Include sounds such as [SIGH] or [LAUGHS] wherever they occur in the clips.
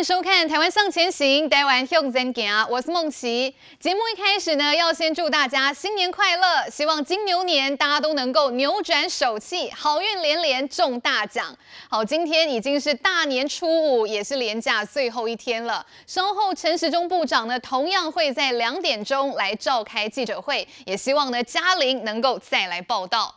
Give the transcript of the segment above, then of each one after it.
迎收看《台湾向前行》，台湾向前行，我是孟琦。节目一开始呢，要先祝大家新年快乐，希望金牛年大家都能够扭转手气，好运连连中大奖。好，今天已经是大年初五，也是连假最后一天了。稍后陈时中部长呢，同样会在两点钟来召开记者会，也希望呢嘉玲能够再来报道。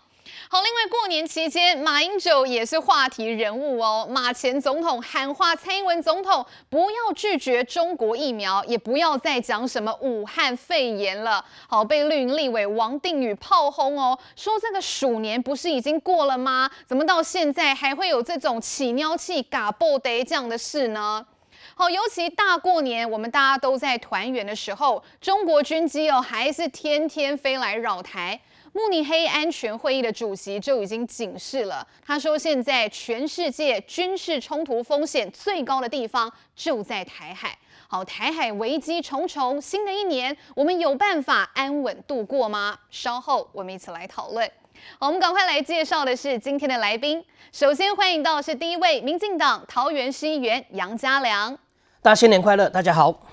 好，另外过年期间，马英九也是话题人物哦。马前总统喊话蔡英文总统，不要拒绝中国疫苗，也不要再讲什么武汉肺炎了。好，被绿营立委王定宇炮轰哦，说这个鼠年不是已经过了吗？怎么到现在还会有这种起尿气、嘎爆得这样的事呢？好，尤其大过年，我们大家都在团圆的时候，中国军机哦还是天天飞来扰台。慕尼黑安全会议的主席就已经警示了，他说：“现在全世界军事冲突风险最高的地方就在台海。好，台海危机重重，新的一年我们有办法安稳度过吗？稍后我们一起来讨论。好，我们赶快来介绍的是今天的来宾。首先欢迎到是第一位，民进党桃园市议员杨家良。大家新年快乐，大家好。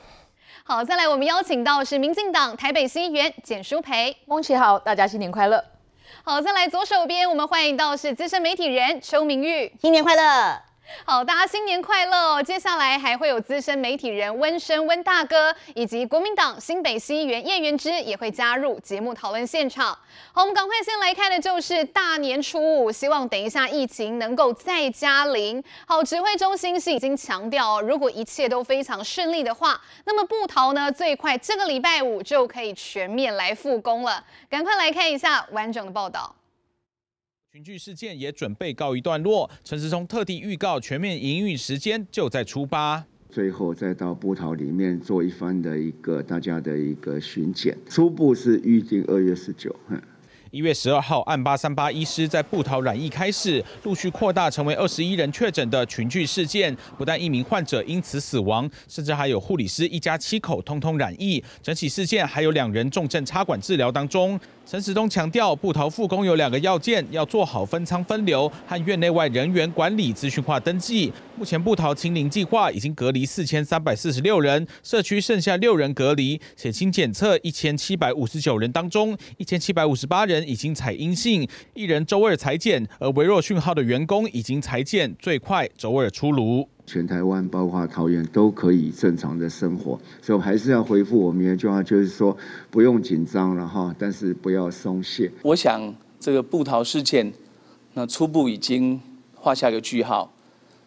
好，再来，我们邀请到是民进党台北新议员简淑培。孟琦好，大家新年快乐。好，再来左手边，我们欢迎到是资深媒体人邱明玉。新年快乐。好，大家新年快乐哦！接下来还会有资深媒体人温升温大哥，以及国民党新北市议员叶元之也会加入节目讨论现场。好，我们赶快先来看的就是大年初五，希望等一下疫情能够再加零。好，指挥中心是已经强调哦，如果一切都非常顺利的话，那么部桃呢最快这个礼拜五就可以全面来复工了。赶快来看一下完整的报道。群聚事件也准备告一段落，陈时中特地预告全面营运时间就在初八，最后再到布桃里面做一番的一个大家的一个巡检，初步是预定二月十九。一月十二号，案八三八医师在布桃染疫开始，陆续扩大成为二十一人确诊的群聚事件，不但一名患者因此死亡，甚至还有护理师一家七口通通染疫。整起事件还有两人重症插管治疗当中。陈时中强调，部桃复工有两个要件，要做好分仓分流和院内外人员管理资讯化登记。目前部桃清零计划已经隔离四千三百四十六人，社区剩下六人隔离，血清检测一千七百五十九人当中，一千七百五十八人。已经采阴性，一人周二采检，而微弱讯号的员工已经采检，最快周二出炉。全台湾包括桃园都可以正常的生活，所以还是要回复我们一句话，就是说不用紧张了哈，但是不要松懈。我想这个布桃事件，那初步已经画下一个句号。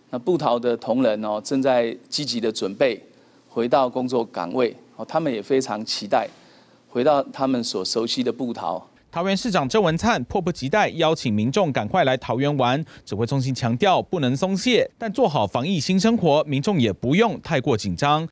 那布桃的同仁哦，正在积极的准备回到工作岗位哦，他们也非常期待回到他们所熟悉的布桃。桃园市长郑文灿迫不及待邀请民众赶快来桃园玩，指挥中心强调不能松懈，但做好防疫新生活，民众也不用太过紧张。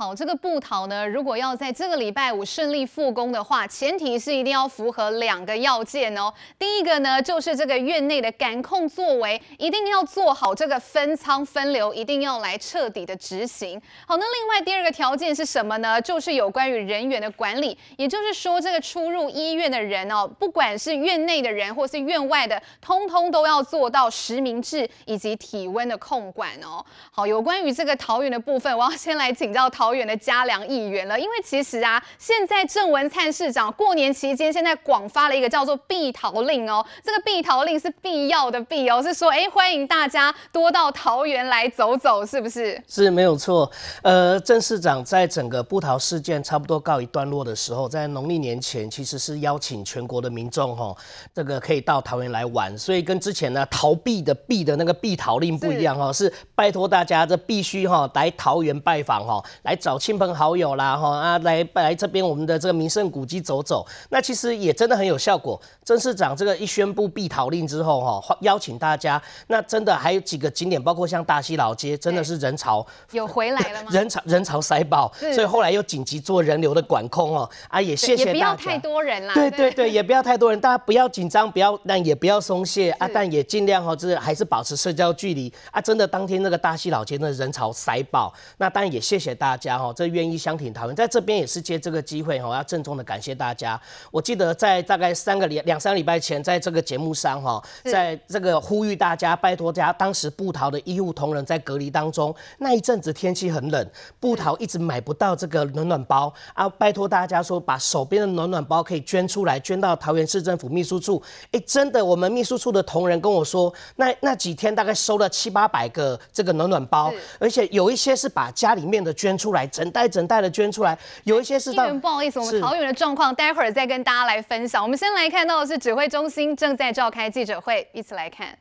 好，这个布桃呢，如果要在这个礼拜五顺利复工的话，前提是一定要符合两个要件哦。第一个呢，就是这个院内的感控作为一定要做好这个分仓分流，一定要来彻底的执行。好，那另外第二个条件是什么呢？就是有关于人员的管理，也就是说，这个出入医院的人哦，不管是院内的人或是院外的，通通都要做到实名制以及体温的控管哦。好，有关于这个桃园的部分，我要先来请教桃。桃园的嘉良议员了，因为其实啊，现在郑文灿市长过年期间，现在广发了一个叫做“必桃令”哦，这个“必桃令”是必要的“必”哦，是说哎，欢迎大家多到桃园来走走，是不是？是没有错。呃，郑市长在整个布桃事件差不多告一段落的时候，在农历年前，其实是邀请全国的民众哈，这个可以到桃园来玩，所以跟之前呢逃避的“避”的那个“必桃令”不一样哈，是，是拜托大家这必须哈来桃园拜访哈来。找亲朋好友啦，哈啊，来来这边我们的这个名胜古迹走走，那其实也真的很有效果。郑市长这个一宣布必逃令之后，哈，邀请大家，那真的还有几个景点，包括像大溪老街，真的是人潮有回来了吗？[LAUGHS] 人潮人潮塞爆，所以后来又紧急做人流的管控哦，啊，也谢谢大家，也不要太多人啦，对对对，也不要太多人，大家不要紧张，不要，但也不要松懈啊，但也尽量哈，就是还是保持社交距离啊。真的当天那个大溪老街那人潮塞爆，那当然也谢谢大家。家哈，这愿意相挺桃园，在这边也是借这个机会哈，要郑重的感谢大家。我记得在大概三个礼两三个礼拜前，在这个节目上哈，在这个呼吁大家拜托家，当时布桃的医护同仁在隔离当中，那一阵子天气很冷，布桃一直买不到这个暖暖包啊，拜托大家说把手边的暖暖包可以捐出来，捐到桃园市政府秘书处。哎，真的，我们秘书处的同仁跟我说，那那几天大概收了七八百个这个暖暖包，而且有一些是把家里面的捐出来，整袋整袋的捐出来，有一些是到。不好意思，我们桃园的状况待会儿再跟大家来分享。我们先来看到的是指挥中心正在召开记者会，一起来看。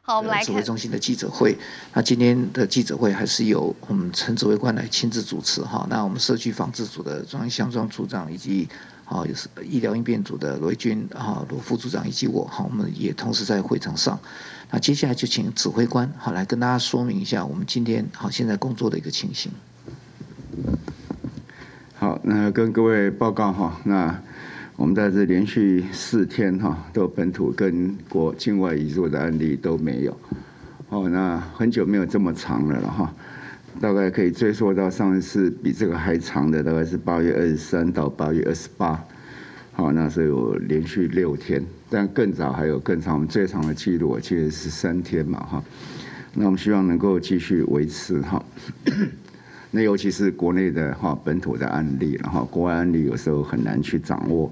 好，我们来看指挥中心的记者会。那今天的记者会还是由我们陈指挥官来亲自主持哈。那我们社区防治组的庄乡庄组长以及啊，也是医疗应变组的罗军啊罗副组长以及我哈，我们也同时在会场上。那接下来就请指挥官好来跟大家说明一下我们今天好现在工作的一个情形。好，那跟各位报告哈，那。我们在这连续四天哈，都本土跟国境外移入的案例都没有。哦，那很久没有这么长了了哈，大概可以追溯到上一次比这个还长的，大概是八月二十三到八月二十八。好，那是有连续六天，但更早还有更长，我们最长的记录我记得是三天嘛哈。那我们希望能够继续维持哈。[CLEARS THROAT] 那尤其是国内的哈本土的案例，然后国外案例有时候很难去掌握。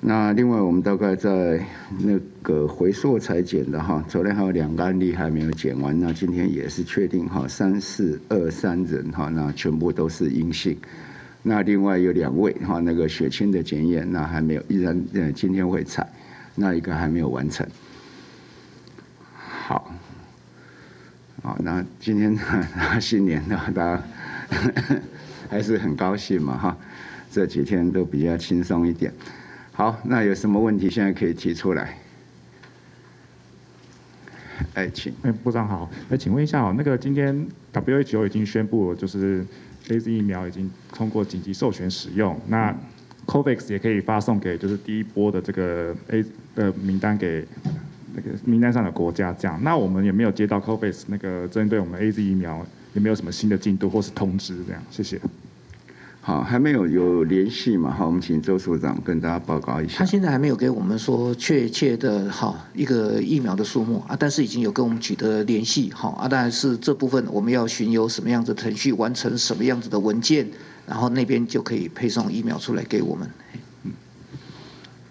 那另外我们大概在那个回溯裁剪的哈，昨天还有两个案例还没有剪完，那今天也是确定哈三四二三人哈，那全部都是阴性。那另外有两位哈那个血清的检验那还没有，依然呃今天会采，那一个还没有完成。好。好，那今天 [LAUGHS] 新年呢，大家 [LAUGHS] 还是很高兴嘛哈。这几天都比较轻松一点。好，那有什么问题现在可以提出来？哎，请。哎，部长好。那请问一下哦，那个今天 WHO 已经宣布，就是 AZ 疫苗已经通过紧急授权使用，那 COVAX 也可以发送给就是第一波的这个 A 的名单给。那个名单上的国家，这样，那我们有没有接到 COVAX 那个针对我们 AZ 疫苗有没有什么新的进度或是通知？这样，谢谢。好，还没有有联系嘛？好，我们请周所长跟大家报告一下。他现在还没有给我们说确切的哈一个疫苗的数目啊，但是已经有跟我们取得联系，好啊，但是这部分我们要巡游什么样子程序完成什么样子的文件，然后那边就可以配送疫苗出来给我们。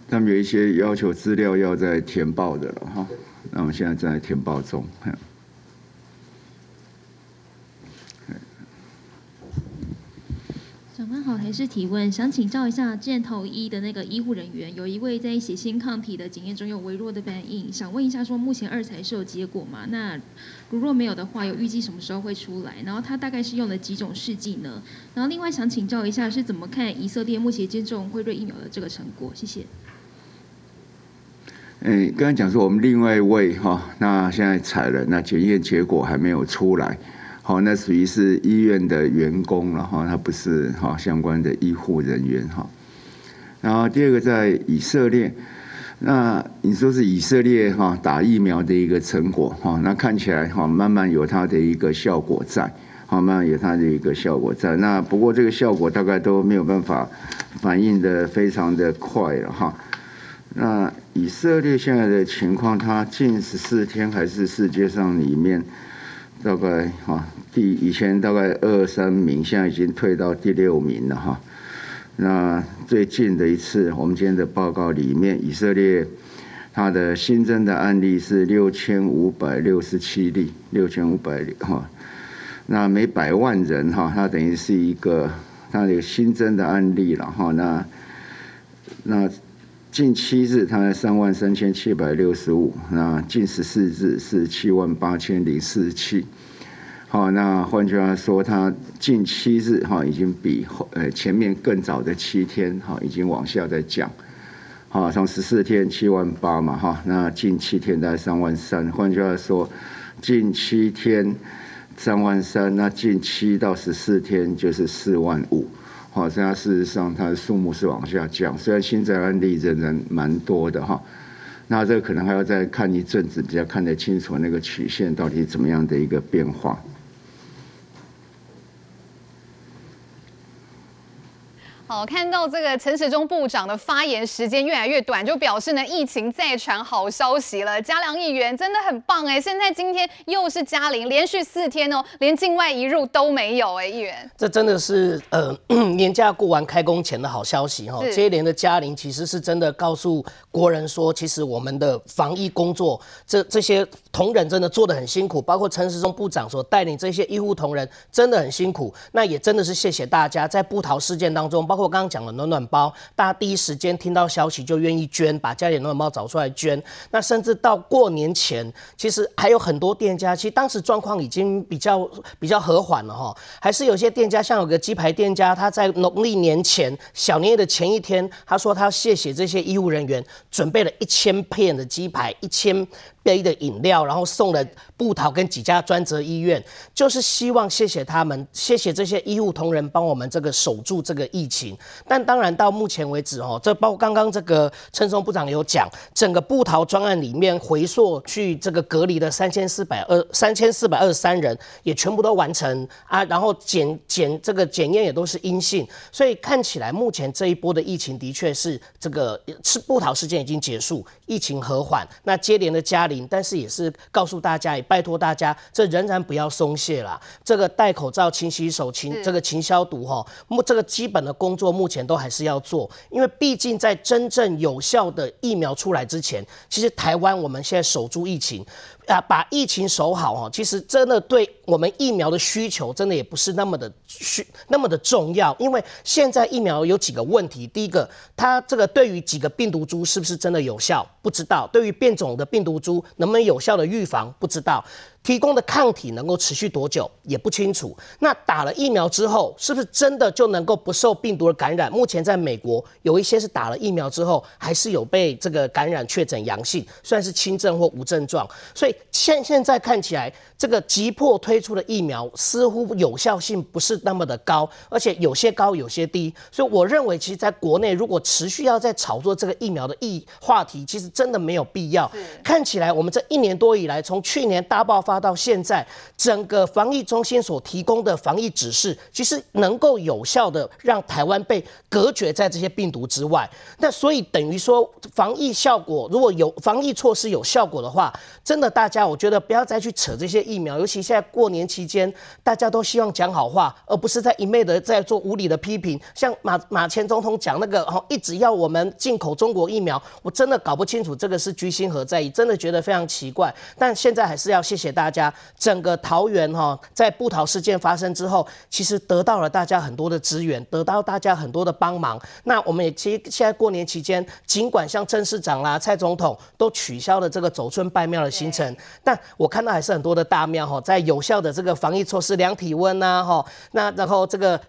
他们有一些要求资料要在填报的了哈，那我们现在正在填报中。好，还是提问，想请教一下箭头一的那个医护人员，有一位在血清抗体的检验中有微弱的反应，想问一下，说目前二采是有结果吗？那如若没有的话，有预计什么时候会出来？然后他大概是用了几种试剂呢？然后另外想请教一下，是怎么看以色列目前接种辉瑞疫苗的这个成果？谢谢。嗯，刚才讲说我们另外一位哈，那现在采了，那检验结果还没有出来，好，那属于是医院的员工了哈，他不是哈相关的医护人员哈。然后第二个在以色列，那你说是以色列哈打疫苗的一个成果哈，那看起来哈慢慢有它的一个效果在，好，慢慢有它的一个效果在。那不过这个效果大概都没有办法反应得非常的快了哈。那以色列现在的情况，它近十四天还是世界上里面大概哈第以前大概二三名，现在已经退到第六名了哈。那最近的一次，我们今天的报告里面，以色列它的新增的案例是六千五百六十七例，六千五百哈。那每百万人哈，它等于是一个它的新增的案例了哈。那那。近七日，它在三万三千七百六十五。那近十四日是七万八千零四十七。好，那换句话说，它近七日哈已经比呃前面更早的七天哈已经往下在降。好，从十四天七万八嘛哈，那近七天在三万三。换句话说，近七天三万三，那近七到十四天就是四万五。好，现在事实上它的数目是往下降，虽然新增案例仍然蛮多的哈，那这个可能还要再看一阵子，比较看得清楚那个曲线到底怎么样的一个变化。好，看到这个陈时中部长的发言时间越来越短，就表示呢，疫情再传好消息了。嘉良议员真的很棒哎，现在今天又是嘉陵，连续四天哦，连境外一入都没有哎，议员。这真的是呃年假过完开工前的好消息哈。接连的嘉陵其实是真的告诉国人说，其实我们的防疫工作，这这些同仁真的做的很辛苦，包括陈时中部长所带领这些医护同仁真的很辛苦。那也真的是谢谢大家在布桃事件当中，包括刚刚讲的暖暖包，大家第一时间听到消息就愿意捐，把家里暖暖包找出来捐。那甚至到过年前，其实还有很多店家，其实当时状况已经比较比较和缓了哈。还是有些店家，像有个鸡排店家，他在农历年前小年夜的前一天，他说他谢谢这些医务人员，准备了一千片的鸡排，一千。杯的饮料，然后送了布桃跟几家专责医院，就是希望谢谢他们，谢谢这些医护同仁帮我们这个守住这个疫情。但当然到目前为止哦，这包括刚刚这个陈松部长有讲，整个布桃专案里面回溯去这个隔离的三千四百二三千四百二十三人也全部都完成啊，然后检检这个检验也都是阴性，所以看起来目前这一波的疫情的确是这个是布桃事件已经结束，疫情和缓，那接连的嘉陵。但是也是告诉大家，也拜托大家，这仍然不要松懈啦。这个戴口罩、勤洗手、勤这个勤消毒哈，目这个基本的工做目前都还是要做，因为毕竟在真正有效的疫苗出来之前，其实台湾我们现在守住疫情。啊，把疫情守好哦，其实真的对我们疫苗的需求，真的也不是那么的需那么的重要。因为现在疫苗有几个问题，第一个，它这个对于几个病毒株是不是真的有效，不知道；对于变种的病毒株能不能有效的预防，不知道。提供的抗体能够持续多久也不清楚。那打了疫苗之后，是不是真的就能够不受病毒的感染？目前在美国有一些是打了疫苗之后，还是有被这个感染确诊阳性，算是轻症或无症状。所以现现在看起来，这个急迫推出的疫苗似乎有效性不是那么的高，而且有些高，有些低。所以我认为，其实在国内如果持续要在炒作这个疫苗的议话题，其实真的没有必要。看起来我们这一年多以来，从去年大爆。发到现在，整个防疫中心所提供的防疫指示，其实能够有效的让台湾被隔绝在这些病毒之外。那所以等于说，防疫效果如果有防疫措施有效果的话，真的大家我觉得不要再去扯这些疫苗，尤其现在过年期间，大家都希望讲好话，而不是在一昧的在做无理的批评。像马马前总统讲那个哦，一直要我们进口中国疫苗，我真的搞不清楚这个是居心何在，真的觉得非常奇怪。但现在还是要谢谢。大家整个桃园哈，在布桃事件发生之后，其实得到了大家很多的资源，得到大家很多的帮忙。那我们也其实现在过年期间，尽管像郑市长啦、蔡总统都取消了这个走村拜庙的行程，但我看到还是很多的大庙哈，在有效的这个防疫措施，量体温呐哈，那然后这个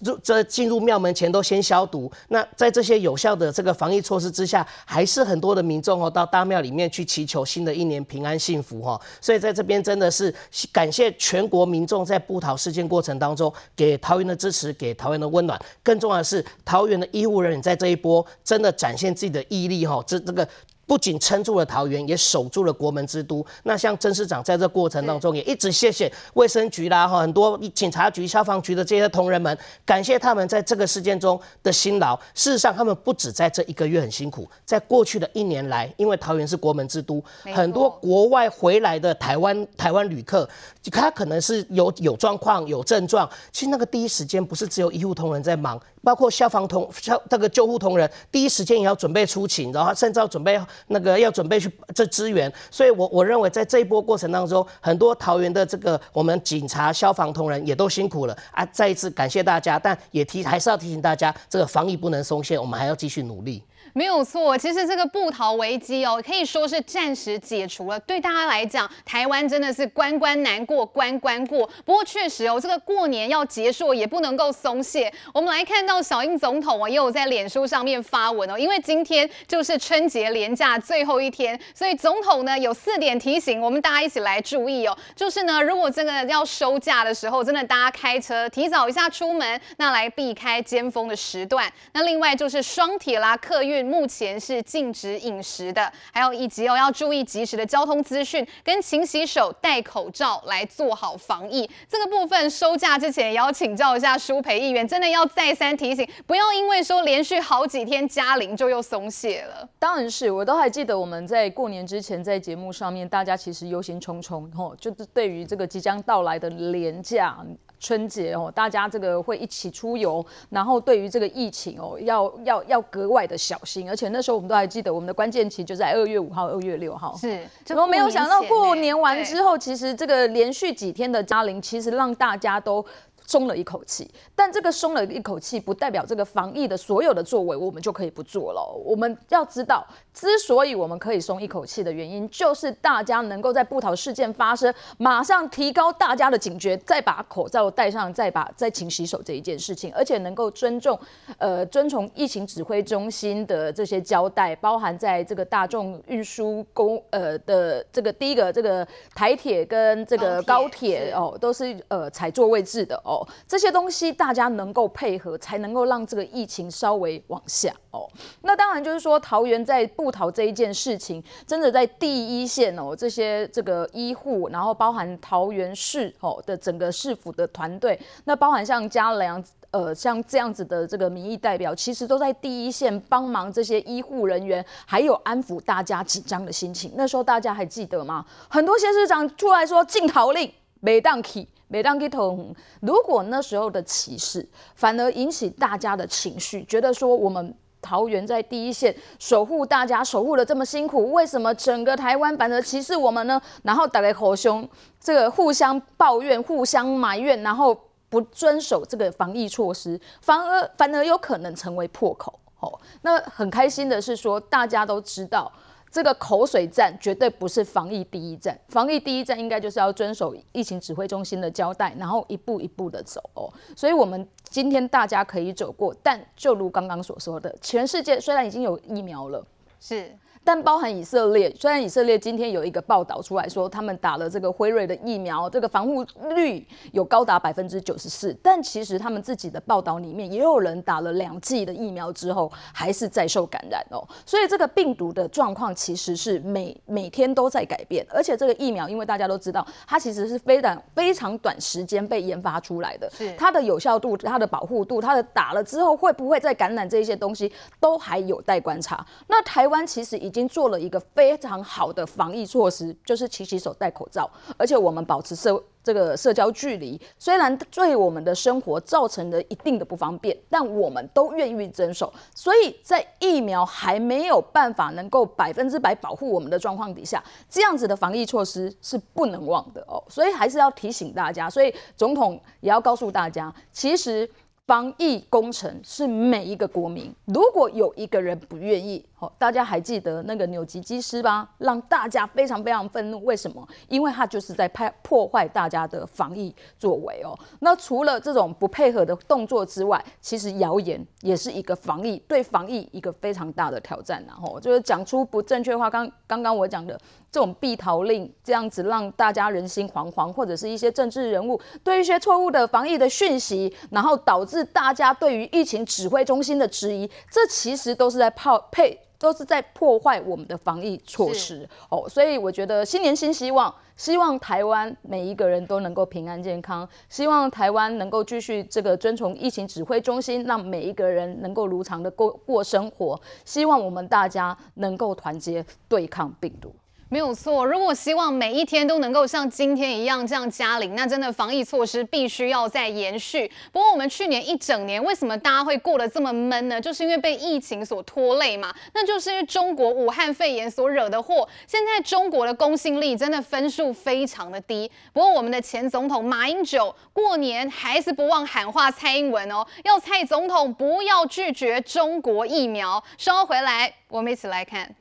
入这进入庙门前都先消毒。那在这些有效的这个防疫措施之下，还是很多的民众哦到大庙里面去祈求新的一年平安幸福哈。所以在这边。真的是感谢全国民众在布桃事件过程当中给桃园的支持，给桃园的温暖。更重要的是，桃园的医护人员在这一波真的展现自己的毅力哈，这这个。不仅撑住了桃园，也守住了国门之都。那像郑市长在这过程当中，也一直谢谢卫生局啦，哈，很多警察局、消防局的这些同仁们，感谢他们在这个事件中的辛劳。事实上，他们不止在这一个月很辛苦，在过去的一年来，因为桃园是国门之都，很多国外回来的台湾台湾旅客，他可能是有有状况、有症状，其实那个第一时间不是只有医护同仁在忙。包括消防同消这个救护同仁，第一时间也要准备出勤，然后甚至要准备那个要准备去这支援。所以我我认为在这一波过程当中，很多桃园的这个我们警察、消防同仁也都辛苦了啊！再一次感谢大家，但也提还是要提醒大家，这个防疫不能松懈，我们还要继续努力。没有错，其实这个布逃危机哦，可以说是暂时解除了。对大家来讲，台湾真的是关关难过关关过。不过确实哦，这个过年要结束也不能够松懈。我们来看到小英总统哦，也有在脸书上面发文哦，因为今天就是春节连假最后一天，所以总统呢有四点提醒我们大家一起来注意哦。就是呢，如果真的要收假的时候，真的大家开车提早一下出门，那来避开尖峰的时段。那另外就是双铁啦、客运。目前是禁止饮食的，还有以及哦要注意及时的交通资讯，跟勤洗手、戴口罩来做好防疫。这个部分收假之前也要请教一下舒培议员，真的要再三提醒，不要因为说连续好几天加零就又松懈了。当然是，我都还记得我们在过年之前在节目上面，大家其实忧心忡忡，吼，就是对于这个即将到来的连假。春节哦，大家这个会一起出游，然后对于这个疫情哦，要要要格外的小心。而且那时候我们都还记得，我们的关键期就在二月五号、二月六号。是，怎么没有想到过年完之后，其实这个连续几天的嘉陵，其实让大家都。松了一口气，但这个松了一口气，不代表这个防疫的所有的作为我们就可以不做了。我们要知道，之所以我们可以松一口气的原因，就是大家能够在布桃事件发生，马上提高大家的警觉，再把口罩戴上，再把再勤洗手这一件事情，而且能够尊重呃遵从疫情指挥中心的这些交代，包含在这个大众运输公呃的这个第一个这个台铁跟这个高铁哦，都是呃采座位置的哦。这些东西大家能够配合，才能够让这个疫情稍微往下哦。那当然就是说，桃园在布桃这一件事情，真的在第一线哦，这些这个医护，然后包含桃园市哦的整个市府的团队，那包含像嘉良呃像这样子的这个民意代表，其实都在第一线帮忙这些医护人员，还有安抚大家紧张的心情。那时候大家还记得吗？很多县市长出来说禁桃令，没当起。每当给头，如果那时候的歧视反而引起大家的情绪，觉得说我们桃园在第一线守护大家，守护的这么辛苦，为什么整个台湾反而歧视我们呢？然后大家口凶，这个互相抱怨、互相埋怨，然后不遵守这个防疫措施，反而反而有可能成为破口。哦，那很开心的是说，大家都知道。这个口水战绝对不是防疫第一战，防疫第一战应该就是要遵守疫情指挥中心的交代，然后一步一步的走哦。所以，我们今天大家可以走过，但就如刚刚所说的，全世界虽然已经有疫苗了，是。但包含以色列，虽然以色列今天有一个报道出来说，他们打了这个辉瑞的疫苗，这个防护率有高达百分之九十四，但其实他们自己的报道里面也有人打了两剂的疫苗之后，还是再受感染哦。所以这个病毒的状况其实是每每天都在改变，而且这个疫苗，因为大家都知道，它其实是非常非常短时间被研发出来的，是它的有效度、它的保护度、它的打了之后会不会再感染这些东西，都还有待观察。那台湾其实已已已经做了一个非常好的防疫措施，就是勤洗手、戴口罩，而且我们保持社这个社交距离。虽然对我们的生活造成了一定的不方便，但我们都愿意遵守。所以在疫苗还没有办法能够百分之百保护我们的状况底下，这样子的防疫措施是不能忘的哦。所以还是要提醒大家，所以总统也要告诉大家，其实。防疫工程是每一个国民，如果有一个人不愿意，大家还记得那个纽吉基斯吧？让大家非常非常愤怒。为什么？因为他就是在拍破坏大家的防疫作为哦。那除了这种不配合的动作之外，其实谣言也是一个防疫对防疫一个非常大的挑战。然后就是讲出不正确话，刚刚刚我讲的。这种避逃令这样子让大家人心惶惶，或者是一些政治人物对一些错误的防疫的讯息，然后导致大家对于疫情指挥中心的质疑，这其实都是在泡配，都是在破坏我们的防疫措施哦。所以我觉得新年新希望，希望台湾每一个人都能够平安健康，希望台湾能够继续这个遵从疫情指挥中心，让每一个人能够如常的过过生活。希望我们大家能够团结对抗病毒。没有错，如果希望每一天都能够像今天一样这样加零，那真的防疫措施必须要再延续。不过我们去年一整年为什么大家会过得这么闷呢？就是因为被疫情所拖累嘛。那就是因为中国武汉肺炎所惹的祸。现在中国的公信力真的分数非常的低。不过我们的前总统马英九过年还是不忘喊话蔡英文哦，要蔡总统不要拒绝中国疫苗。稍后回来，我们一起来看。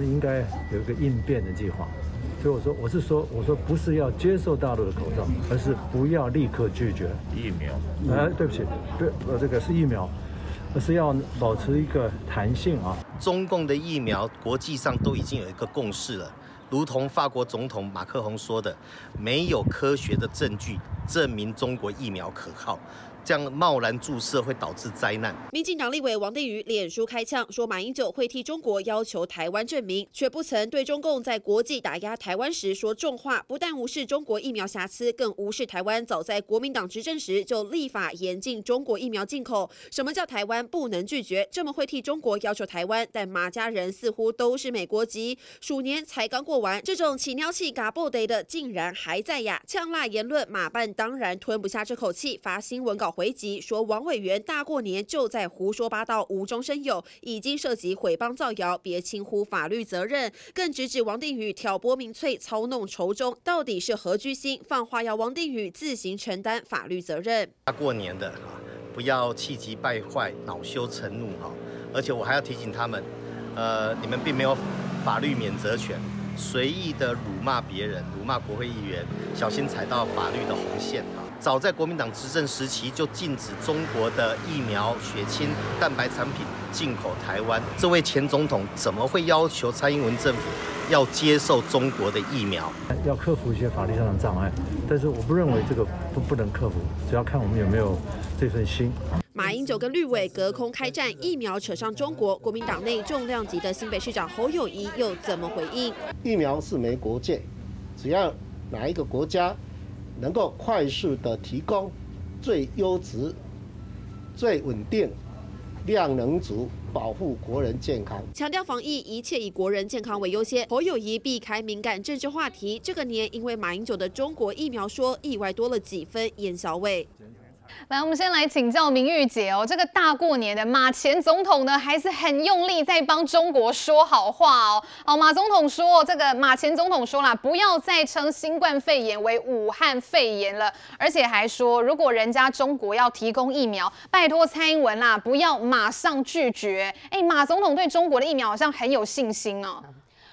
们应该有一个应变的计划，所以我说，我是说，我说不是要接受大陆的口罩，而是不要立刻拒绝疫苗。哎，对不起，对，呃，这个是疫苗。而是要保持一个弹性啊。中共的疫苗国际上都已经有一个共识了，如同法国总统马克宏说的，没有科学的证据证明中国疫苗可靠。这样贸然注射会导致灾难。民进党立委王定宇脸书开呛说，马英九会替中国要求台湾证明，却不曾对中共在国际打压台湾时说重话。不但无视中国疫苗瑕疵，更无视台湾早在国民党执政时就立法严禁中国疫苗进口。什么叫台湾不能拒绝？这么会替中国要求台湾，但马家人似乎都是美国籍，鼠年才刚过完，这种起尿气嘎不得的竟然还在呀！呛辣言论，马办当然吞不下这口气，发新闻稿。回击说王委员大过年就在胡说八道，无中生有，已经涉及毁谤造谣，别轻忽法律责任，更直指王定宇挑拨民粹，操弄仇中，到底是何居心？放话要王定宇自行承担法律责任。大过年的，不要气急败坏，恼羞成怒哈！而且我还要提醒他们，呃，你们并没有法律免责权，随意的辱骂别人，辱骂国会议员，小心踩到法律的红线！早在国民党执政时期就禁止中国的疫苗、血清、蛋白产品进口台湾。这位前总统怎么会要求蔡英文政府要接受中国的疫苗？要克服一些法律上的障碍，但是我不认为这个不不能克服，只要看我们有没有这份心。马英九跟绿委隔空开战，疫苗扯上中国，国民党内重量级的新北市长侯友谊又怎么回应？疫苗是没国界，只要哪一个国家。能够快速的提供最优质、最稳定、量能足，保护国人健康。强调防疫一切以国人健康为优先。侯友谊避开敏感政治话题，这个年因为马英九的中国疫苗说意外多了几分烟硝味。来，我们先来请教明玉姐哦。这个大过年的，马前总统呢还是很用力在帮中国说好话哦。好，马总统说，这个马前总统说了，不要再称新冠肺炎为武汉肺炎了，而且还说，如果人家中国要提供疫苗，拜托蔡英文啦，不要马上拒绝。哎，马总统对中国的疫苗好像很有信心哦。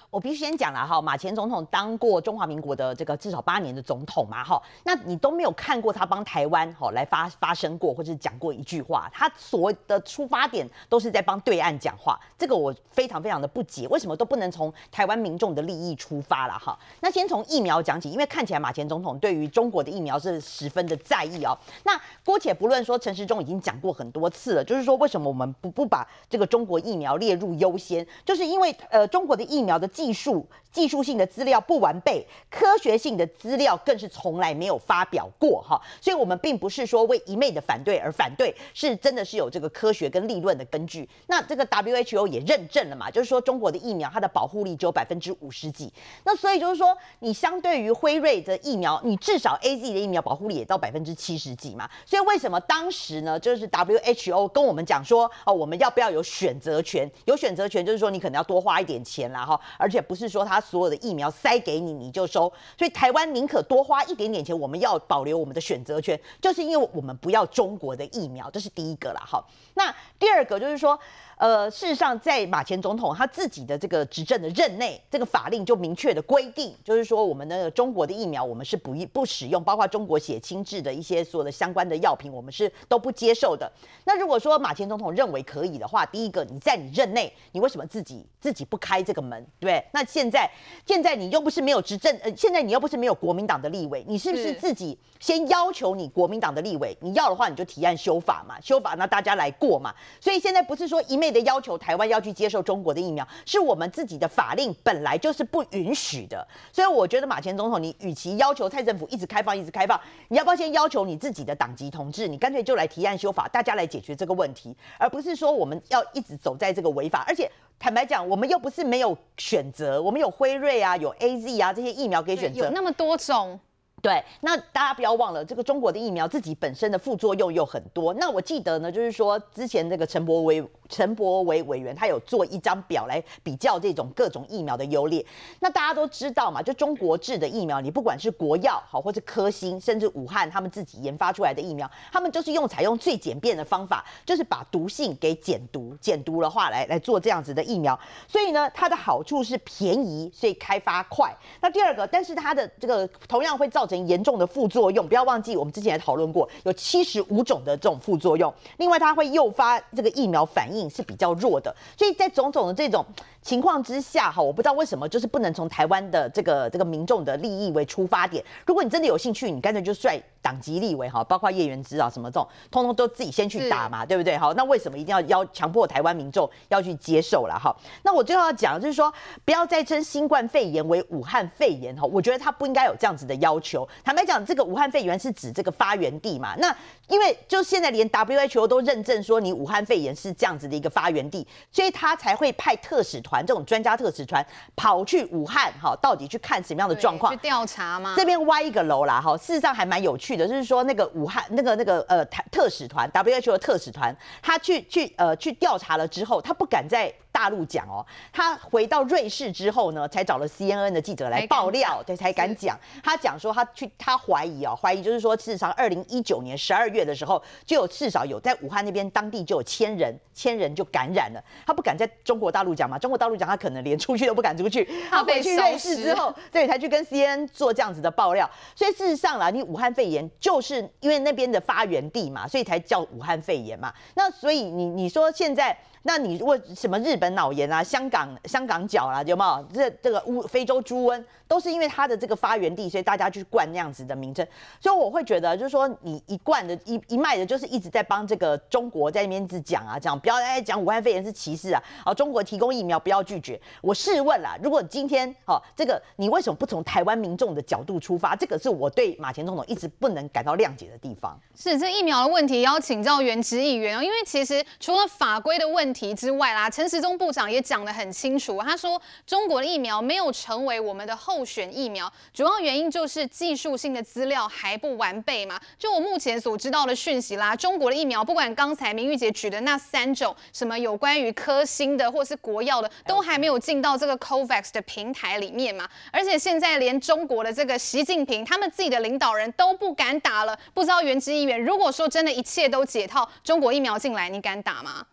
我必须先讲了哈，马前总统当过中华民国的这个至少八年的总统嘛哈，那你都没有看过他帮台湾哈来发发声过或者讲过一句话，他所谓的出发点都是在帮对岸讲话，这个我非常非常的不解，为什么都不能从台湾民众的利益出发了哈？那先从疫苗讲起，因为看起来马前总统对于中国的疫苗是十分的在意哦。那姑且不论说陈时中已经讲过很多次了，就是说为什么我们不不把这个中国疫苗列入优先，就是因为呃中国的疫苗的。技术技术性的资料不完备，科学性的资料更是从来没有发表过哈，所以我们并不是说为一昧的反对而反对，是真的是有这个科学跟理论的根据。那这个 WHO 也认证了嘛，就是说中国的疫苗它的保护力只有百分之五十几，那所以就是说你相对于辉瑞的疫苗，你至少 AZ 的疫苗保护力也到百分之七十几嘛，所以为什么当时呢，就是 WHO 跟我们讲说哦，我们要不要有选择权？有选择权就是说你可能要多花一点钱啦哈，而而且不是说他所有的疫苗塞给你你就收，所以台湾宁可多花一点点钱，我们要保留我们的选择权，就是因为我们不要中国的疫苗，这是第一个了。好，那第二个就是说。呃，事实上，在马前总统他自己的这个执政的任内，这个法令就明确的规定，就是说我们的中国的疫苗，我们是不不使用，包括中国血清制的一些所有的相关的药品，我们是都不接受的。那如果说马前总统认为可以的话，第一个，你在你任内，你为什么自己自己不开这个门，对不对？那现在现在你又不是没有执政，呃，现在你又不是没有国民党的立委，你是不是自己先要求你国民党的立委，你要的话你就提案修法嘛，修法那大家来过嘛。所以现在不是说一的要求台湾要去接受中国的疫苗，是我们自己的法令本来就是不允许的，所以我觉得马前总统，你与其要求蔡政府一直开放、一直开放，你要不要先要求你自己的党籍同志，你干脆就来提案修法，大家来解决这个问题，而不是说我们要一直走在这个违法。而且坦白讲，我们又不是没有选择，我们有辉瑞啊，有 AZ 啊这些疫苗可以选择，有那么多种。对，那大家不要忘了，这个中国的疫苗自己本身的副作用又很多。那我记得呢，就是说之前这个陈柏惟陈柏惟委员他有做一张表来比较这种各种疫苗的优劣。那大家都知道嘛，就中国制的疫苗，你不管是国药好，或是科兴，甚至武汉他们自己研发出来的疫苗，他们就是用采用最简便的方法，就是把毒性给减毒，减毒的话来来做这样子的疫苗。所以呢，它的好处是便宜，所以开发快。那第二个，但是它的这个同样会造成严重的副作用，不要忘记我们之前也讨论过，有七十五种的这种副作用。另外，它会诱发这个疫苗反应是比较弱的，所以在种种的这种情况之下，哈，我不知道为什么就是不能从台湾的这个这个民众的利益为出发点。如果你真的有兴趣，你干脆就率党籍立委哈，包括叶元之啊什么这种，通通都自己先去打嘛，对不对？好，那为什么一定要要强迫台湾民众要去接受了哈？那我最后要讲就是说，不要再称新冠肺炎为武汉肺炎哈，我觉得他不应该有这样子的要求。坦白讲，这个武汉肺炎是指这个发源地嘛？那因为就现在连 WHO 都认证说你武汉肺炎是这样子的一个发源地，所以他才会派特使团这种专家特使团跑去武汉哈，到底去看什么样的状况？去调查吗？这边歪一个楼啦哈，事实上还蛮有趣的，就是说那个武汉那个那个呃特使团 WHO 的特使团，他去去呃去调查了之后，他不敢在大陆讲哦，他回到瑞士之后呢，才找了 CNN 的记者来爆料，对，才敢讲。他讲说他去，他怀疑哦，怀疑就是说，事实上，二零一九年十二月的时候，就有至少有在武汉那边当地就有千人，千人就感染了。他不敢在中国大陆讲嘛，中国大陆讲他可能连出去都不敢出去。他回去瑞士之后，对，才去跟 CNN 做这样子的爆料。所以事实上啦，你武汉肺炎就是因为那边的发源地嘛，所以才叫武汉肺炎嘛。那所以你你说现在。那你问什么日本脑炎啊，香港香港脚啦，有没有？这这个乌非洲猪瘟都是因为它的这个发源地，所以大家去冠那样子的名称。所以我会觉得，就是说你一贯的一一脉的，就是一直在帮这个中国在那边一直讲啊，讲不要再讲武汉肺炎是歧视啊，好，中国提供疫苗不要拒绝。我试问啦，如果今天哦，这个你为什么不从台湾民众的角度出发？这个是我对马前总统一直不能感到谅解的地方。是这疫苗的问题，要请教原植议员哦，因为其实除了法规的问。题之外啦，陈时中部长也讲得很清楚，他说中国的疫苗没有成为我们的候选疫苗，主要原因就是技术性的资料还不完备嘛。就我目前所知道的讯息啦，中国的疫苗不管刚才明玉姐举的那三种，什么有关于科兴的或是国药的，都还没有进到这个 COVAX 的平台里面嘛。而且现在连中国的这个习近平他们自己的领导人都不敢打了，不知道元植议员，如果说真的一切都解套，中国疫苗进来，你敢打吗？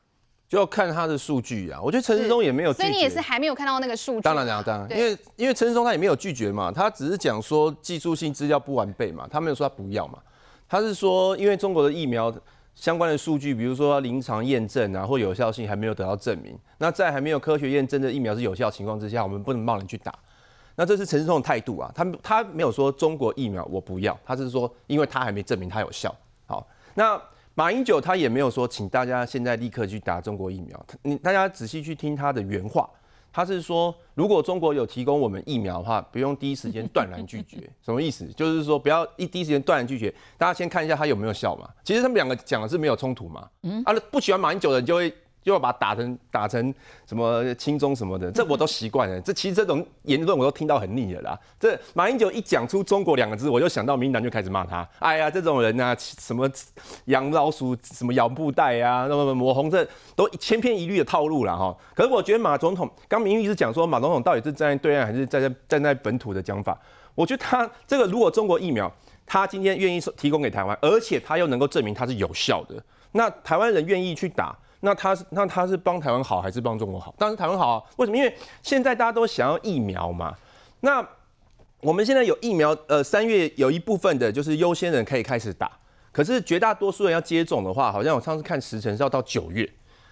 就要看他的数据啊，我觉得陈时中也没有所以你也是还没有看到那个数据。当然了，当然，因为因为陈时中他也没有拒绝嘛，他只是讲说技术性资料不完备嘛，他没有说他不要嘛，他是说因为中国的疫苗相关的数据，比如说临床验证啊或有效性还没有得到证明，那在还没有科学验证的疫苗是有效情况之下，我们不能贸然去打。那这是陈时中的态度啊，他他没有说中国疫苗我不要，他是说因为他还没证明它有效。好，那。马英九他也没有说，请大家现在立刻去打中国疫苗。你大家仔细去听他的原话，他是说，如果中国有提供我们疫苗的话，不用第一时间断然拒绝。[LAUGHS] 什么意思？就是说不要一第一时间断然拒绝，大家先看一下他有没有效嘛。其实他们两个讲的是没有冲突嘛。嗯，啊，不喜欢马英九的人就会。就要把他打成打成什么亲中什么的，这我都习惯了。这其实这种言论我都听到很腻了啦。这马英九一讲出“中国”两个字，我就想到民进党就开始骂他。哎呀，这种人啊，什么养老鼠，什么咬布袋啊，那么抹红，这都千篇一律的套路了哈。可是我觉得马总统刚明玉是讲说，马总统到底是站在对岸还是站在站在本土的讲法？我觉得他这个如果中国疫苗，他今天愿意提供给台湾，而且他又能够证明它是有效的，那台湾人愿意去打。那他是那他是帮台湾好还是帮中国好？当然台湾好啊，为什么？因为现在大家都想要疫苗嘛。那我们现在有疫苗，呃，三月有一部分的就是优先人可以开始打，可是绝大多数人要接种的话，好像我上次看时程是要到九月，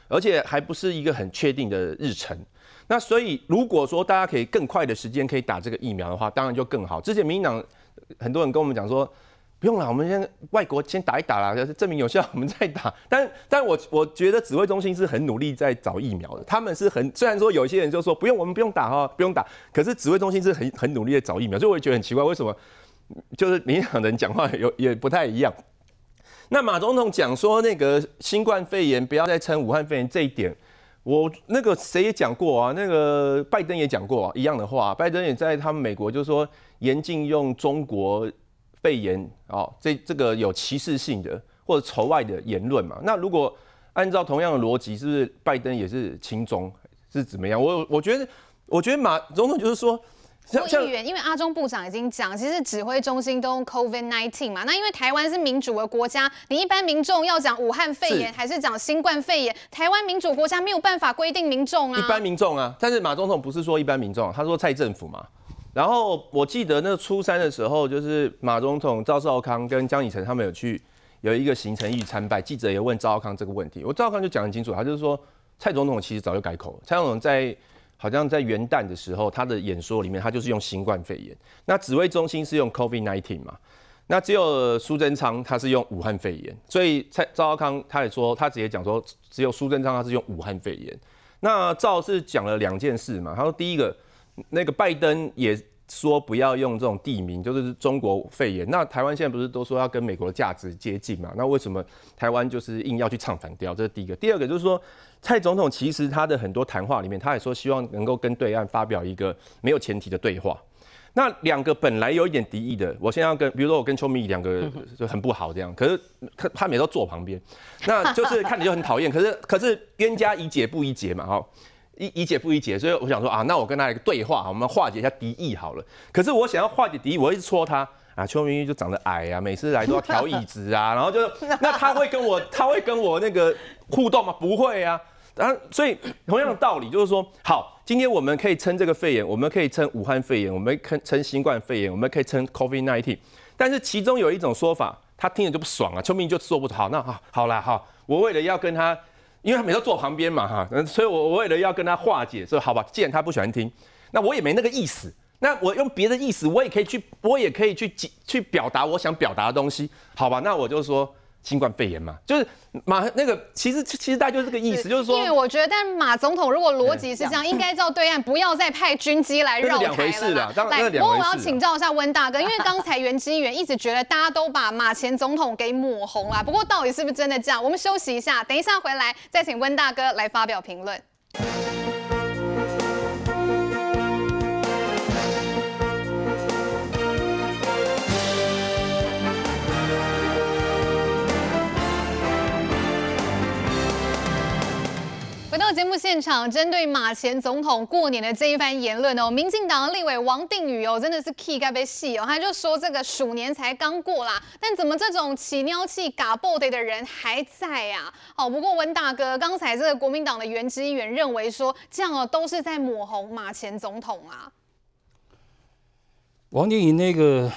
而且还不是一个很确定的日程。那所以如果说大家可以更快的时间可以打这个疫苗的话，当然就更好。之前民进党很多人跟我们讲说。不用了，我们先外国先打一打啦，就是证明有效，我们再打。[LAUGHS] 但但我我觉得指挥中心是很努力在找疫苗的，他们是很虽然说有些人就说不用，我们不用打哈，不用打。可是指挥中心是很很努力在找疫苗，所以我也觉得很奇怪，为什么就是民党人讲话有也不太一样。那马总统讲说那个新冠肺炎不要再称武汉肺炎这一点，我那个谁也讲过啊，那个拜登也讲过啊，一样的话，拜登也在他们美国就是说严禁用中国。肺炎哦，这这个有歧视性的或者仇外的言论嘛？那如果按照同样的逻辑，是不是拜登也是亲中是怎么样？我我觉得，我觉得马总统就是说。像议员，因为阿中部长已经讲，其实指挥中心都用 COVID-19 嘛。那因为台湾是民主的国家，你一般民众要讲武汉肺炎还是讲新冠肺炎，台湾民主国家没有办法规定民众啊。一般民众啊，但是马总统不是说一般民众，他说蔡政府嘛。然后我记得那初三的时候，就是马总统赵少康跟江以诚他们有去有一个行程去参拜，记者也问赵少康这个问题，我赵少康就讲很清楚，他就是说蔡总统其实早就改口了，蔡总统在。好像在元旦的时候，他的演说里面，他就是用新冠肺炎。那指挥中心是用 COVID-19 嘛？那只有苏贞昌他是用武汉肺炎。所以蔡赵少康他也说，他直接讲说，只有苏贞昌他是用武汉肺炎。那赵是讲了两件事嘛？他说第一个，那个拜登也说不要用这种地名，就是中国肺炎。那台湾现在不是都说要跟美国的价值接近嘛？那为什么台湾就是硬要去唱反调？这是第一个。第二个就是说。蔡总统其实他的很多谈话里面，他也说希望能够跟对岸发表一个没有前提的对话。那两个本来有一点敌意的，我现在要跟，比如说我跟邱明两个就很不好这样，可是他他每次都坐旁边，那就是看你就很讨厌。可是可是冤家宜解不宜结嘛，哈，一一解不一解，所以我想说啊，那我跟他一个对话，我们化解一下敌意好了。可是我想要化解敌意，我一直戳他啊，邱明玉就长得矮啊，每次来都要调椅子啊，然后就那他会跟我他会跟我那个互动吗？不会啊。啊，所以同样的道理就是说，好，今天我们可以称这个肺炎，我们可以称武汉肺炎，我们可以称新冠肺炎，我们可以称 COVID nineteen 但是其中有一种说法，他听着就不爽啊，邱明就说不好，那好，好啦，好，我为了要跟他，因为他每次坐我旁边嘛，哈，所以我我为了要跟他化解，说好吧，既然他不喜欢听，那我也没那个意思，那我用别的意思，我也可以去，我也可以去去表达我想表达的东西，好吧，那我就说。新冠肺炎嘛，就是马那个，其实其实大家就是这个意思，就是说，因为我觉得，但马总统如果逻辑是这样，应该叫对岸不要再派军机来绕台了。两回事了，来，不过我要请教一下温大哥，因为刚才袁基元一直觉得大家都把马前总统给抹红了，不过到底是不是真的这样？我们休息一下，等一下回来再请温大哥来发表评论。回到节目现场，针对马前总统过年的这一番言论哦，民进党立委王定宇哦，真的是气该被戏哦，他就说这个鼠年才刚过啦，但怎么这种起尿气、嘎爆的的人还在呀？好，不过温大哥，刚才这个国民党的原之议员认为说，这样哦都是在抹红马前总统啊。王定宇那个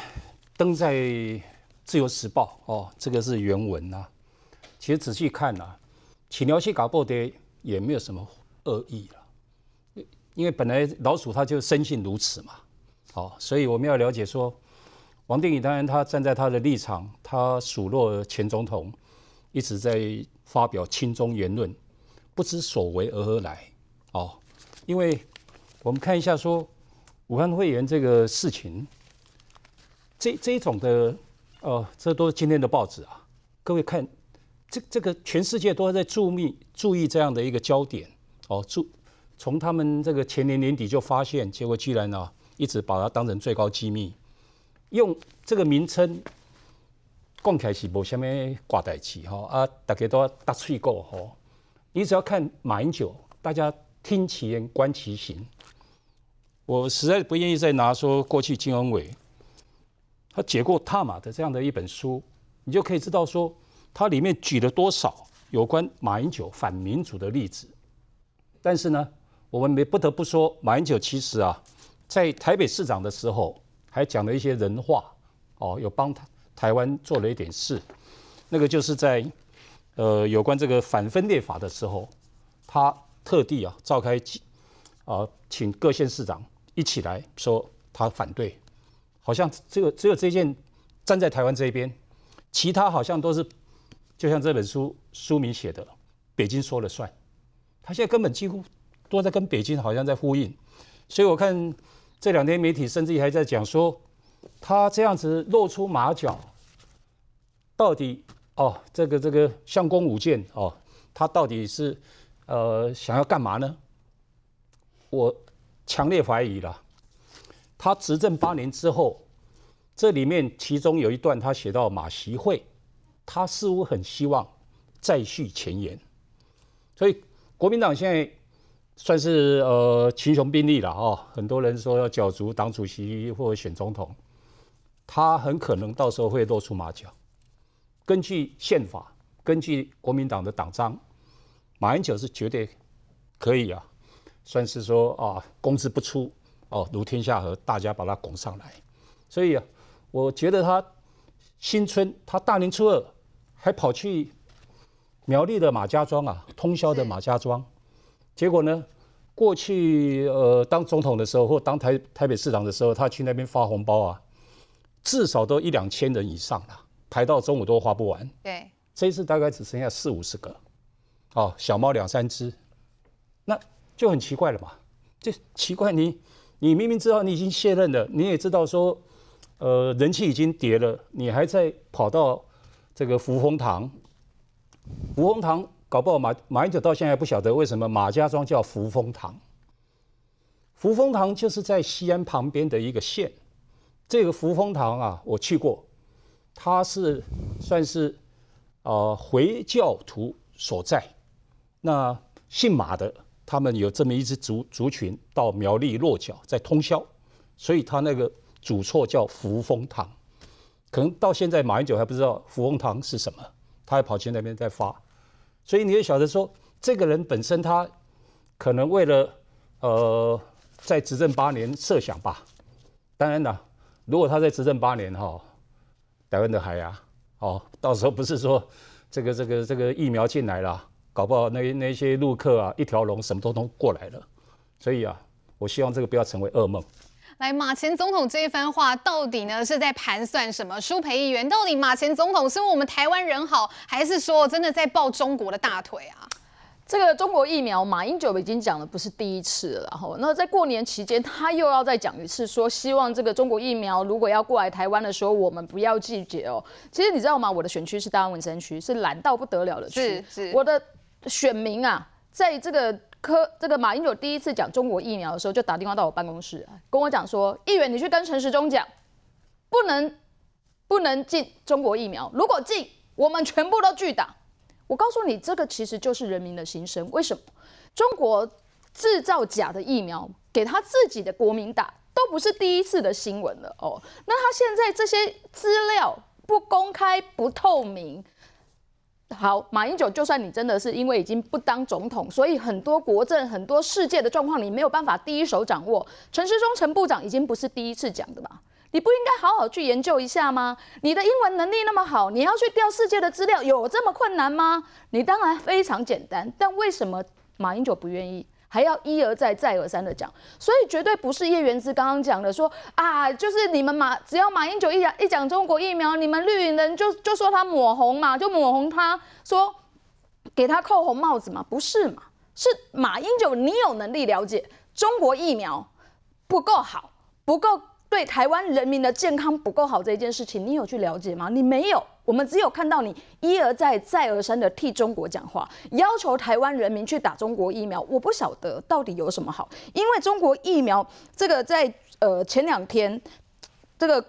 登在《自由时报》哦，这个是原文啊。其实仔细看啊，起尿气、嘎爆的。也没有什么恶意了，因为本来老鼠它就生性如此嘛，好，所以我们要了解说，王定宇当然他站在他的立场，他数落前总统一直在发表亲中言论，不知所为而何来，哦，因为我们看一下说武汉肺炎这个事情，这这一种的，呃，这都是今天的报纸啊，各位看。这这个全世界都在注意注意这样的一个焦点哦，注从他们这个前年年底就发现，结果居然呢、啊、一直把它当成最高机密，用这个名称讲起来是无什么挂代志哈啊，大家都要打趣过哈，你只要看马英九，大家听其言观其行，我实在不愿意再拿说过去金恩伟他解过踏马的这样的一本书，你就可以知道说。它里面举了多少有关马英九反民主的例子？但是呢，我们没不得不说，马英九其实啊，在台北市长的时候还讲了一些人话哦，有帮台台湾做了一点事。那个就是在呃有关这个反分裂法的时候，他特地啊召开啊请各县市长一起来说他反对，好像只有只有这件站在台湾这一边，其他好像都是。就像这本书书名写的，北京说了算，他现在根本几乎都在跟北京好像在呼应，所以我看这两天媒体甚至还在讲说，他这样子露出马脚，到底哦这个这个相公舞剑哦，他到底是呃想要干嘛呢？我强烈怀疑了，他执政八年之后，这里面其中有一段他写到马习会。他似乎很希望再续前缘，所以国民党现在算是呃群雄并立了哦，很多人说要角逐党主席或选总统，他很可能到时候会露出马脚。根据宪法，根据国民党的党章，马英九是绝对可以啊，算是说啊，工字不出哦，如天下河，大家把他拱上来。所以啊，我觉得他新春，他大年初二还跑去苗栗的马家庄啊，通宵的马家庄，结果呢，过去呃当总统的时候或当台台北市长的时候，他去那边发红包啊，至少都一两千人以上了。排到中午都花不完。对，这一次大概只剩下四五十个，哦，小猫两三只，那就很奇怪了嘛。就奇怪你，你明明知道你已经卸任了，你也知道说，呃，人气已经跌了，你还在跑到这个福丰堂。福丰堂搞不好马马英九到现在还不晓得为什么马家庄叫福丰堂。福丰堂就是在西安旁边的一个县。这个福丰堂啊，我去过。它是算是呃回教徒所在，那姓马的他们有这么一支族族群到苗栗落脚在通霄，所以他那个主错叫福丰堂，可能到现在马英九还不知道福丰堂是什么，他还跑去那边在发，所以你也晓得说这个人本身他可能为了呃在执政八年设想吧，当然了，如果他在执政八年哈。台湾的海啊，哦，到时候不是说这个这个这个疫苗进来了，搞不好那那些陆客啊，一条龙什么都都过来了，所以啊，我希望这个不要成为噩梦。来，马前总统这一番话到底呢是在盘算什么？舒培议员，到底马前总统是为我们台湾人好，还是说真的在抱中国的大腿啊？这个中国疫苗，马英九已经讲了不是第一次了，然后那在过年期间，他又要再讲一次，说希望这个中国疫苗如果要过来台湾的时候，我们不要拒绝哦。其实你知道吗？我的选区是大安文山区，是蓝到不得了的区。是是。我的选民啊，在这个科这个马英九第一次讲中国疫苗的时候，就打电话到我办公室，跟我讲说：“议员，你去跟陈时中讲，不能不能进中国疫苗，如果进，我们全部都拒打。”我告诉你，这个其实就是人民的心声。为什么中国制造假的疫苗给他自己的国民打，都不是第一次的新闻了哦？那他现在这些资料不公开、不透明，好，马英九，就算你真的是因为已经不当总统，所以很多国政、很多世界的状况你没有办法第一手掌握。陈世忠陈部长已经不是第一次讲的吧？你不应该好好去研究一下吗？你的英文能力那么好，你要去调世界的资料，有这么困难吗？你当然非常简单，但为什么马英九不愿意，还要一而再、再而三的讲？所以绝对不是叶元之刚刚讲的说啊，就是你们马只要马英九一讲一讲中国疫苗，你们绿营人就就说他抹红嘛，就抹红他说给他扣红帽子嘛？不是嘛？是马英九，你有能力了解中国疫苗不够好，不够。对台湾人民的健康不够好这件事情，你有去了解吗？你没有，我们只有看到你一而再、再而三的替中国讲话，要求台湾人民去打中国疫苗。我不晓得到底有什么好，因为中国疫苗这个在呃前两天，这个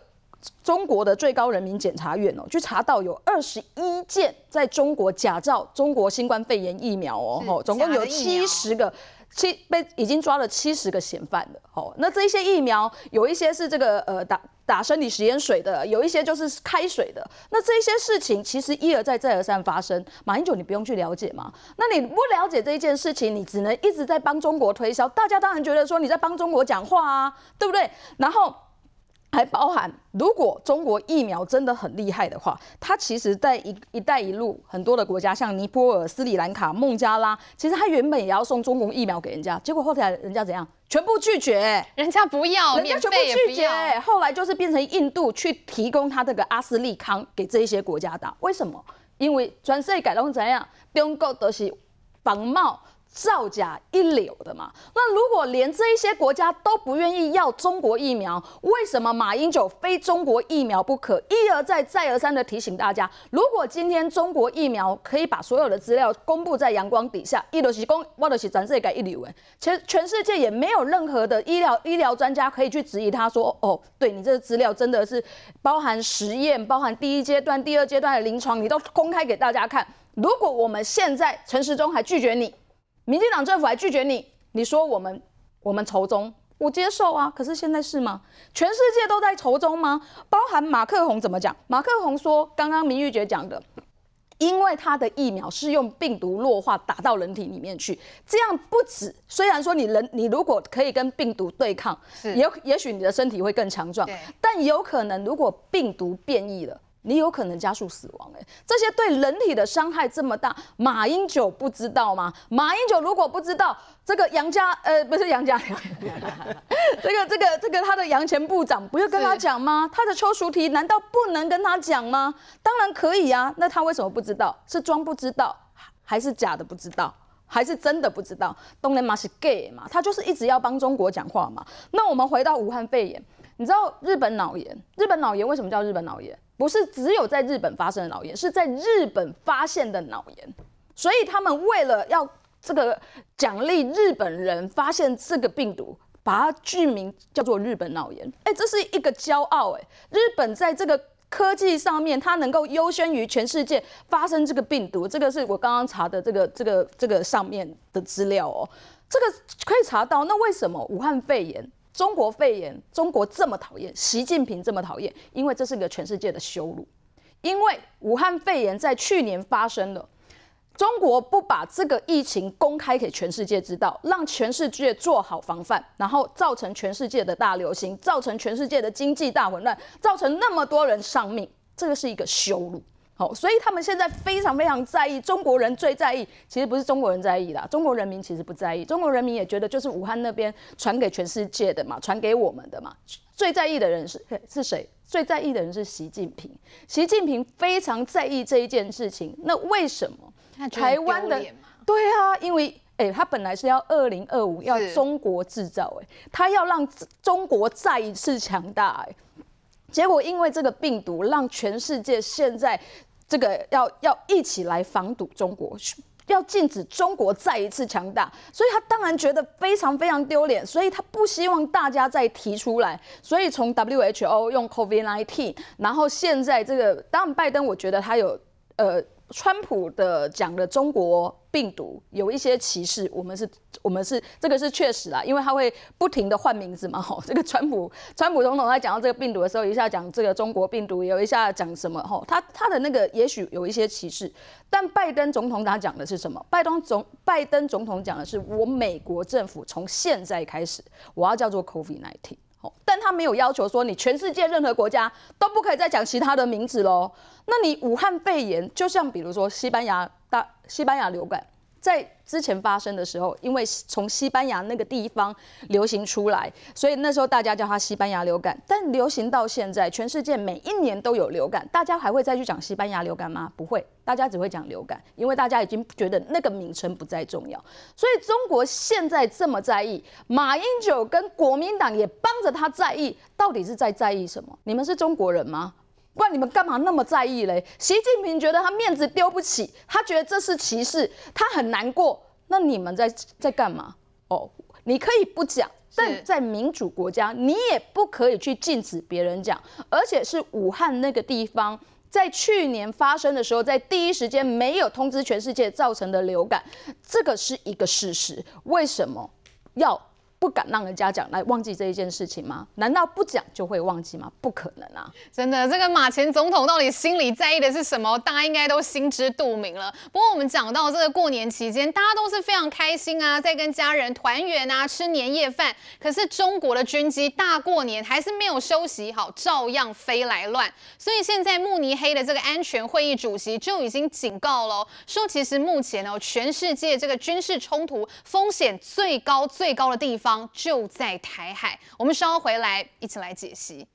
中国的最高人民检察院哦，去查到有二十一件在中国假造中国新冠肺炎疫苗哦，哦，总共有七十个。七被已经抓了七十个嫌犯了，哦，那这些疫苗有一些是这个呃打打生理食盐水的，有一些就是开水的，那这些事情其实一而再再而三发生。马英九，你不用去了解吗？那你不了解这一件事情，你只能一直在帮中国推销，大家当然觉得说你在帮中国讲话啊，对不对？然后。还包含，如果中国疫苗真的很厉害的话，它其实在一一带一路很多的国家，像尼泊尔、斯里兰卡、孟加拉，其实它原本也要送中国疫苗给人家，结果后来人家怎样？全部拒绝，人家不要，人家全部拒绝。后来就是变成印度去提供他这个阿斯利康给这一些国家打，为什么？因为全世界都怎样？中国都是仿冒。造假一流的嘛？那如果连这一些国家都不愿意要中国疫苗，为什么马英九非中国疫苗不可？一而再、再而三的提醒大家，如果今天中国疫苗可以把所有的资料公布在阳光底下，一流是公，我就是咱这改一流。全全世界也没有任何的医疗医疗专家可以去质疑他说，哦，对你这个资料真的是包含实验、包含第一阶段、第二阶段的临床，你都公开给大家看。如果我们现在陈时中还拒绝你。民进党政府还拒绝你，你说我们我们仇中，我接受啊。可是现在是吗？全世界都在仇中吗？包含马克宏怎么讲？马克宏说，刚刚明玉姐讲的，因为他的疫苗是用病毒弱化打到人体里面去，这样不止。虽然说你人你如果可以跟病毒对抗，也也许你的身体会更强壮，但有可能如果病毒变异了。你有可能加速死亡，欸，这些对人体的伤害这么大，马英九不知道吗？马英九如果不知道，这个杨家呃不是杨家，[LAUGHS] 这个这个这个他的杨前部长不要跟他讲吗？他的邱淑媞难道不能跟他讲吗？当然可以啊，那他为什么不知道？是装不知道，还是假的不知道，还是真的不知道？东南马是 gay 嘛，他就是一直要帮中国讲话嘛。那我们回到武汉肺炎，你知道日本脑炎？日本脑炎为什么叫日本脑炎？不是只有在日本发生的脑炎，是在日本发现的脑炎，所以他们为了要这个奖励日本人发现这个病毒，把它剧名叫做日本脑炎。哎，这是一个骄傲哎，日本在这个科技上面，它能够优先于全世界发生这个病毒，这个是我刚刚查的这个这个这个上面的资料哦，这个可以查到。那为什么武汉肺炎？中国肺炎，中国这么讨厌，习近平这么讨厌，因为这是个全世界的羞辱。因为武汉肺炎在去年发生了，中国不把这个疫情公开给全世界知道，让全世界做好防范，然后造成全世界的大流行，造成全世界的经济大混乱，造成那么多人丧命，这个是一个羞辱。好，所以他们现在非常非常在意，中国人最在意，其实不是中国人在意啦，中国人民其实不在意，中国人民也觉得就是武汉那边传给全世界的嘛，传给我们的嘛，最在意的人是是谁？最在意的人是习近平，习近平非常在意这一件事情。那为什么台湾的？对啊，因为哎、欸，他本来是要二零二五要中国制造、欸，哎，他要让中国再一次强大、欸，哎。结果因为这个病毒，让全世界现在这个要要一起来防堵中国，要禁止中国再一次强大，所以他当然觉得非常非常丢脸，所以他不希望大家再提出来，所以从 WHO 用 COVID-19，然后现在这个当然拜登，我觉得他有呃。川普的讲的中国病毒有一些歧视，我们是，我们是这个是确实啦，因为他会不停的换名字嘛，吼，这个川普川普总统在讲到这个病毒的时候，一下讲这个中国病毒，有一下讲什么，吼，他他的那个也许有一些歧视，但拜登总统他讲的是什么？拜登总拜登总统讲的是，我美国政府从现在开始，我要叫做 Covid nineteen。但他没有要求说，你全世界任何国家都不可以再讲其他的名字喽。那你武汉肺炎，就像比如说西班牙大西班牙流感。在之前发生的时候，因为从西班牙那个地方流行出来，所以那时候大家叫它西班牙流感。但流行到现在，全世界每一年都有流感，大家还会再去讲西班牙流感吗？不会，大家只会讲流感，因为大家已经觉得那个名称不再重要。所以中国现在这么在意，马英九跟国民党也帮着他在意，到底是在在意什么？你们是中国人吗？不然你们干嘛那么在意嘞？习近平觉得他面子丢不起，他觉得这是歧视，他很难过。那你们在在干嘛？哦，你可以不讲，但在民主国家，你也不可以去禁止别人讲。而且是武汉那个地方，在去年发生的时候，在第一时间没有通知全世界造成的流感，这个是一个事实。为什么要？不敢让人家讲来忘记这一件事情吗？难道不讲就会忘记吗？不可能啊！真的，这个马前总统到底心里在意的是什么？大家应该都心知肚明了。不过我们讲到这个过年期间，大家都是非常开心啊，在跟家人团圆啊，吃年夜饭。可是中国的军机大过年还是没有休息好，照样飞来乱。所以现在慕尼黑的这个安全会议主席就已经警告了，说其实目前哦，全世界这个军事冲突风险最高最高的地方方。就在台海，我们稍后回来一起来解析。